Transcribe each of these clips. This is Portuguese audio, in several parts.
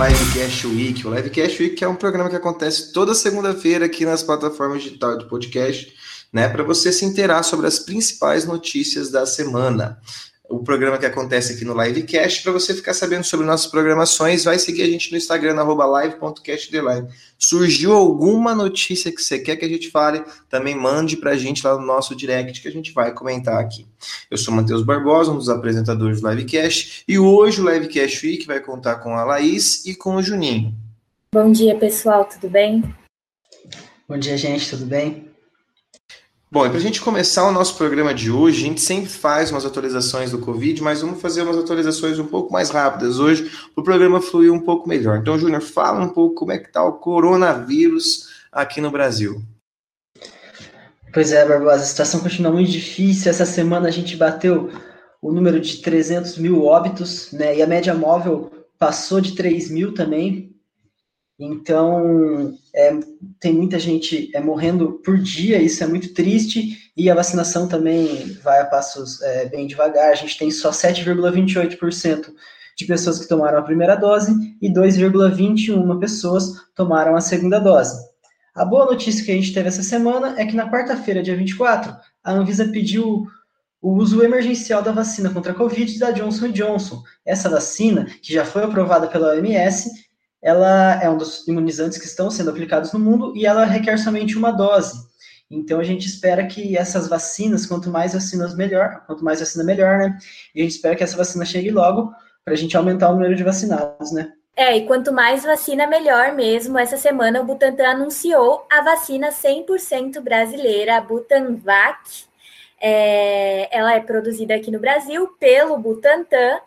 Livecast Week. O Livecast Week é um programa que acontece toda segunda-feira aqui nas plataformas digitais do podcast, né, para você se inteirar sobre as principais notícias da semana o programa que acontece aqui no Livecast. Para você ficar sabendo sobre nossas programações, vai seguir a gente no Instagram, live.castdeline. Surgiu alguma notícia que você quer que a gente fale, também mande para a gente lá no nosso direct que a gente vai comentar aqui. Eu sou Matheus Barbosa, um dos apresentadores do Livecast, e hoje o Livecast Week vai contar com a Laís e com o Juninho. Bom dia, pessoal, tudo bem? Bom dia, gente, tudo bem? Bom, e para a gente começar o nosso programa de hoje, a gente sempre faz umas atualizações do Covid, mas vamos fazer umas atualizações um pouco mais rápidas hoje, para o programa fluir um pouco melhor. Então, Júnior, fala um pouco como é que está o coronavírus aqui no Brasil. Pois é, Barbosa, a situação continua muito difícil. Essa semana a gente bateu o número de 300 mil óbitos, né? E a média móvel passou de 3 mil também. Então, é, tem muita gente é, morrendo por dia, isso é muito triste, e a vacinação também vai a passos é, bem devagar. A gente tem só 7,28% de pessoas que tomaram a primeira dose e 2,21 pessoas tomaram a segunda dose. A boa notícia que a gente teve essa semana é que na quarta-feira, dia 24, a Anvisa pediu o uso emergencial da vacina contra a Covid da Johnson Johnson. Essa vacina, que já foi aprovada pela OMS, ela é um dos imunizantes que estão sendo aplicados no mundo e ela requer somente uma dose. Então a gente espera que essas vacinas, quanto mais vacinas melhor, quanto mais vacina melhor, né? E a gente espera que essa vacina chegue logo para a gente aumentar o número de vacinados, né? É, e quanto mais vacina, melhor mesmo. Essa semana o Butantan anunciou a vacina 100% brasileira, a Butanvac. É, ela é produzida aqui no Brasil pelo Butantan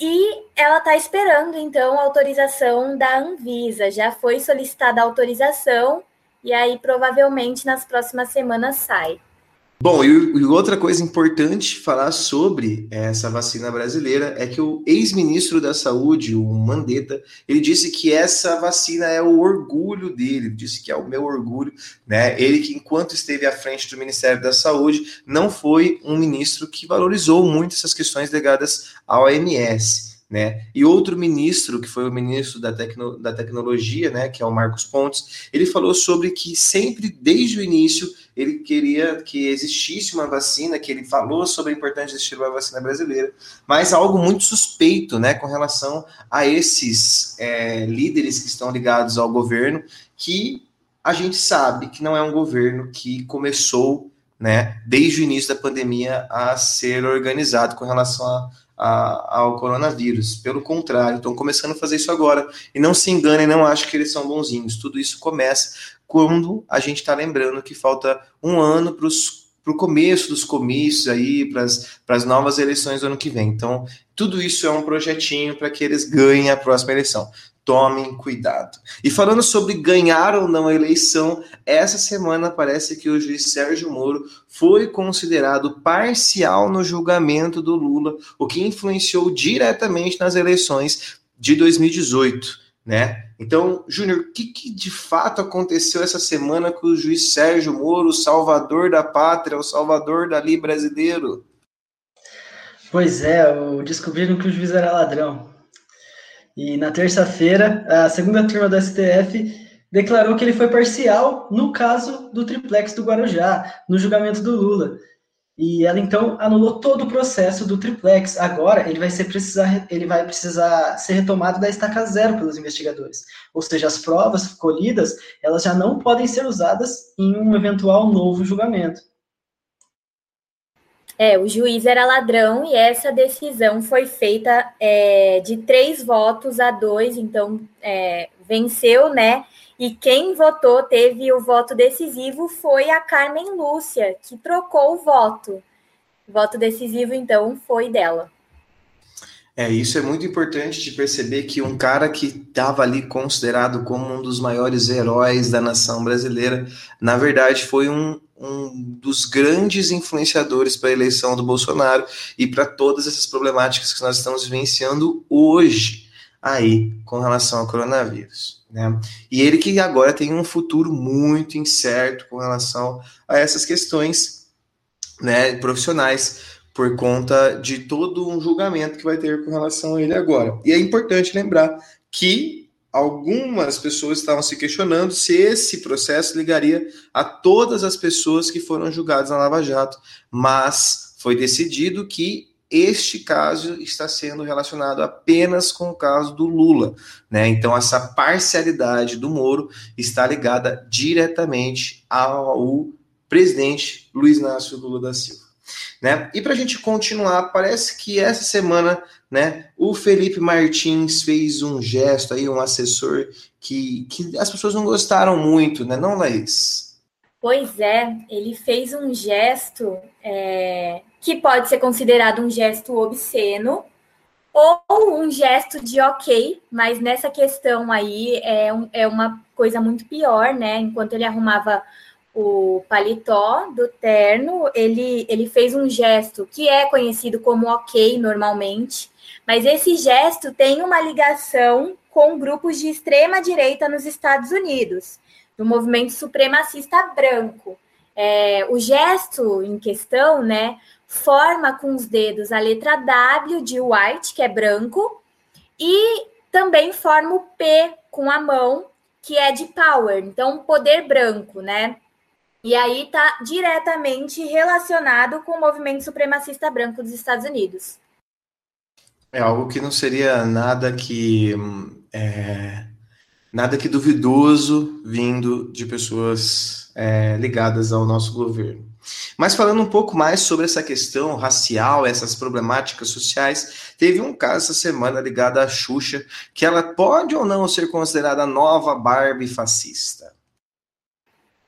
e ela está esperando, então, a autorização da Anvisa. Já foi solicitada a autorização e aí provavelmente nas próximas semanas sai. Bom, e, outra coisa importante falar sobre essa vacina brasileira é que o ex-ministro da Saúde, o Mandetta, ele disse que essa vacina é o orgulho dele, disse que é o meu orgulho, né? Ele que enquanto esteve à frente do Ministério da Saúde, não foi um ministro que valorizou muito essas questões ligadas à OMS. Né? E outro ministro, que foi o ministro da, tecno, da tecnologia, né, que é o Marcos Pontes, ele falou sobre que sempre, desde o início, ele queria que existisse uma vacina, que ele falou sobre a importância de existir uma vacina brasileira, mas algo muito suspeito, né, com relação a esses é, líderes que estão ligados ao governo, que a gente sabe que não é um governo que começou, né, desde o início da pandemia a ser organizado com relação a a, ao coronavírus. Pelo contrário, estão começando a fazer isso agora. E não se enganem, não acho que eles são bonzinhos. Tudo isso começa quando a gente está lembrando que falta um ano para o começo dos comícios aí, para as novas eleições do ano que vem. Então, tudo isso é um projetinho para que eles ganhem a próxima eleição tomem cuidado. E falando sobre ganhar ou não a eleição, essa semana parece que o juiz Sérgio Moro foi considerado parcial no julgamento do Lula, o que influenciou diretamente nas eleições de 2018, né? Então, Júnior, o que, que, de fato aconteceu essa semana com o juiz Sérgio Moro, salvador da pátria, o salvador dali brasileiro? Pois é, descobriram que o juiz era ladrão. E na terça-feira, a segunda turma do STF declarou que ele foi parcial no caso do triplex do Guarujá, no julgamento do Lula. E ela então anulou todo o processo do triplex. Agora ele vai ser precisar, ele vai precisar ser retomado da estaca zero pelos investigadores. Ou seja, as provas colhidas, elas já não podem ser usadas em um eventual novo julgamento. É, o juiz era ladrão e essa decisão foi feita é, de três votos a dois, então é, venceu, né? E quem votou, teve o voto decisivo, foi a Carmen Lúcia, que trocou o voto. O voto decisivo, então, foi dela. É, isso é muito importante de perceber que um cara que estava ali considerado como um dos maiores heróis da nação brasileira, na verdade foi um, um dos grandes influenciadores para a eleição do Bolsonaro e para todas essas problemáticas que nós estamos vivenciando hoje aí com relação ao coronavírus. Né? E ele que agora tem um futuro muito incerto com relação a essas questões né, profissionais, por conta de todo um julgamento que vai ter com relação a ele agora. E é importante lembrar que algumas pessoas estavam se questionando se esse processo ligaria a todas as pessoas que foram julgadas na Lava Jato, mas foi decidido que este caso está sendo relacionado apenas com o caso do Lula, né? Então essa parcialidade do Moro está ligada diretamente ao presidente Luiz Inácio Lula da Silva. Né? E para a gente continuar, parece que essa semana, né, o Felipe Martins fez um gesto aí, um assessor que, que as pessoas não gostaram muito, né, não, Laís? Pois é, ele fez um gesto é, que pode ser considerado um gesto obsceno ou um gesto de ok, mas nessa questão aí é, um, é uma coisa muito pior, né? Enquanto ele arrumava o paletó do terno, ele, ele fez um gesto que é conhecido como ok normalmente, mas esse gesto tem uma ligação com grupos de extrema direita nos Estados Unidos, do movimento supremacista branco. É, o gesto em questão, né, forma com os dedos a letra W de white, que é branco, e também forma o P com a mão, que é de power, então poder branco, né? E aí está diretamente relacionado com o movimento supremacista branco dos Estados Unidos. É algo que não seria nada que é, nada que duvidoso vindo de pessoas é, ligadas ao nosso governo. Mas falando um pouco mais sobre essa questão racial, essas problemáticas sociais, teve um caso essa semana ligado à Xuxa, que ela pode ou não ser considerada nova Barbie fascista.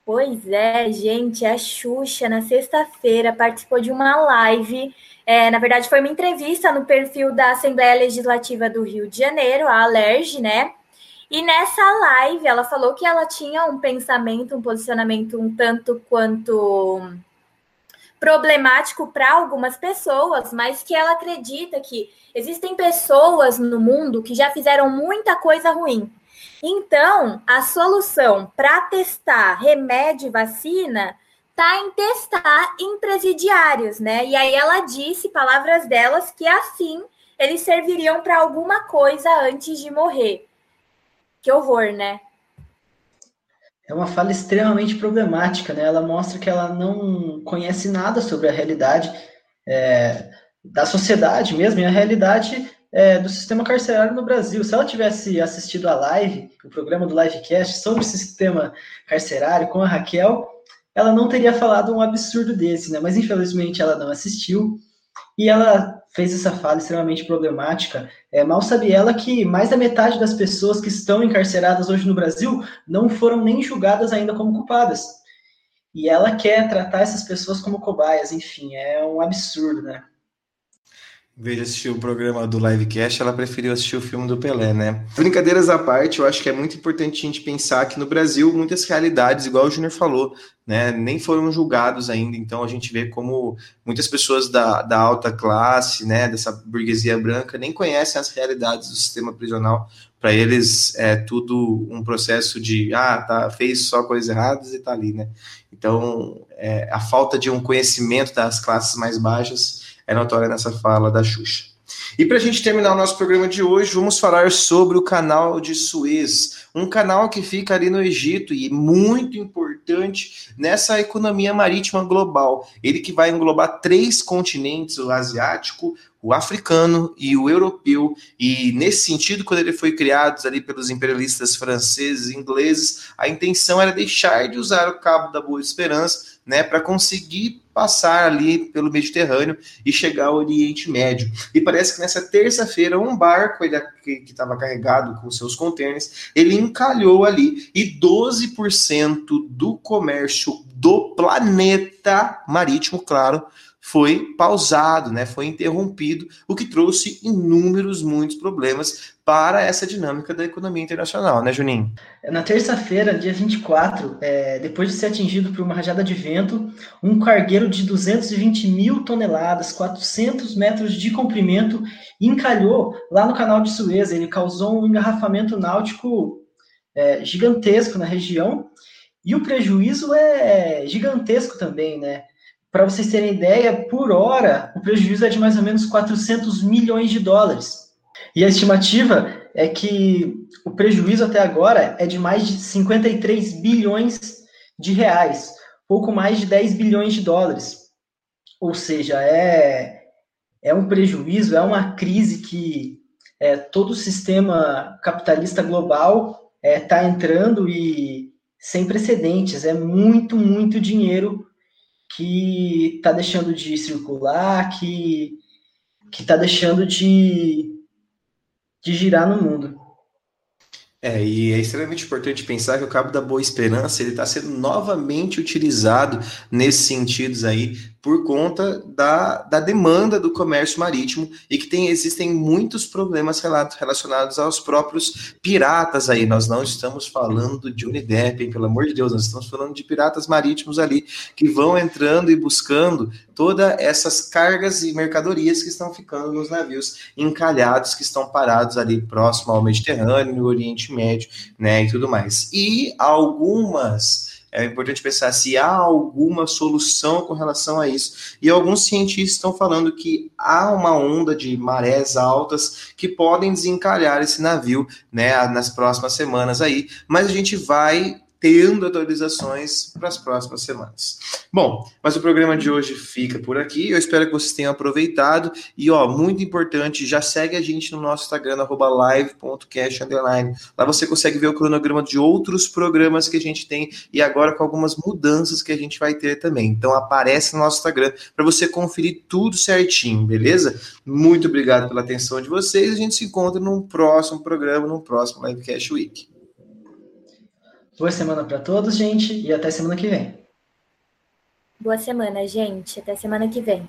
Pois é, gente, a Xuxa, na sexta-feira, participou de uma live. É, na verdade, foi uma entrevista no perfil da Assembleia Legislativa do Rio de Janeiro, a Alerj, né? E nessa live, ela falou que ela tinha um pensamento, um posicionamento um tanto quanto problemático para algumas pessoas, mas que ela acredita que existem pessoas no mundo que já fizeram muita coisa ruim então, a solução para testar remédio e vacina está em testar em presidiários, né? E aí ela disse, palavras delas, que assim eles serviriam para alguma coisa antes de morrer. Que horror, né? É uma fala extremamente problemática, né? Ela mostra que ela não conhece nada sobre a realidade é, da sociedade mesmo, e a realidade é, do sistema carcerário no Brasil. Se ela tivesse assistido a live, o programa do Livecast sobre o sistema carcerário com a Raquel, ela não teria falado um absurdo desse, né? Mas infelizmente ela não assistiu e ela fez essa fala extremamente problemática. É, mal sabe ela que mais da metade das pessoas que estão encarceradas hoje no Brasil não foram nem julgadas ainda como culpadas. E ela quer tratar essas pessoas como cobaias, enfim, é um absurdo, né? De assistir o programa do Livecast, ela preferiu assistir o filme do Pelé, né? Brincadeiras à parte, eu acho que é muito importante a gente pensar que no Brasil muitas realidades, igual o Júnior falou, né, nem foram julgados ainda. Então a gente vê como muitas pessoas da, da alta classe, né, dessa burguesia branca, nem conhecem as realidades do sistema prisional. Para eles é tudo um processo de ah, tá, fez só coisas erradas e tá ali, né? Então é, a falta de um conhecimento das classes mais baixas é notória nessa fala da Xuxa. E para a gente terminar o nosso programa de hoje, vamos falar sobre o canal de Suez, um canal que fica ali no Egito e muito importante nessa economia marítima global. Ele que vai englobar três continentes: o asiático, o africano e o europeu. E nesse sentido, quando ele foi criado ali pelos imperialistas franceses e ingleses, a intenção era deixar de usar o Cabo da Boa Esperança, né, para conseguir passar ali pelo Mediterrâneo e chegar ao Oriente Médio. E parece que nessa terça-feira um barco ele, que estava carregado com seus contêineres, ele encalhou ali e 12% do comércio do planeta marítimo, claro, foi pausado, né, foi interrompido, o que trouxe inúmeros, muitos problemas para essa dinâmica da economia internacional, né, Juninho? Na terça-feira, dia 24, é, depois de ser atingido por uma rajada de vento, um cargueiro de 220 mil toneladas, 400 metros de comprimento, encalhou lá no canal de Suez. Ele causou um engarrafamento náutico é, gigantesco na região, e o prejuízo é gigantesco também, né? Para vocês terem ideia, por hora, o prejuízo é de mais ou menos 400 milhões de dólares. E a estimativa é que o prejuízo até agora é de mais de 53 bilhões de reais, pouco mais de 10 bilhões de dólares. Ou seja, é, é um prejuízo, é uma crise que é, todo o sistema capitalista global está é, tá entrando e sem precedentes. É muito, muito dinheiro que está deixando de circular, que está deixando de, de girar no mundo. É, e é extremamente importante pensar que o Cabo da Boa Esperança ele está sendo novamente utilizado nesses sentidos aí por conta da, da demanda do comércio marítimo e que tem, existem muitos problemas relacionados aos próprios piratas aí. Nós não estamos falando de Unidepp, pelo amor de Deus, nós estamos falando de piratas marítimos ali que vão entrando e buscando todas essas cargas e mercadorias que estão ficando nos navios encalhados, que estão parados ali próximo ao Mediterrâneo, no Oriente Médio, né, e tudo mais. E algumas é importante pensar se há alguma solução com relação a isso. E alguns cientistas estão falando que há uma onda de marés altas que podem desencalhar esse navio né, nas próximas semanas aí, mas a gente vai tendo atualizações para as próximas semanas. Bom, mas o programa de hoje fica por aqui. Eu espero que vocês tenham aproveitado. E, ó, muito importante, já segue a gente no nosso Instagram, live.cast. Lá você consegue ver o cronograma de outros programas que a gente tem e agora com algumas mudanças que a gente vai ter também. Então, aparece no nosso Instagram para você conferir tudo certinho, beleza? Muito obrigado pela atenção de vocês. A gente se encontra num próximo programa, num próximo Livecast Week. Boa semana para todos, gente, e até semana que vem. Boa semana, gente. Até semana que vem.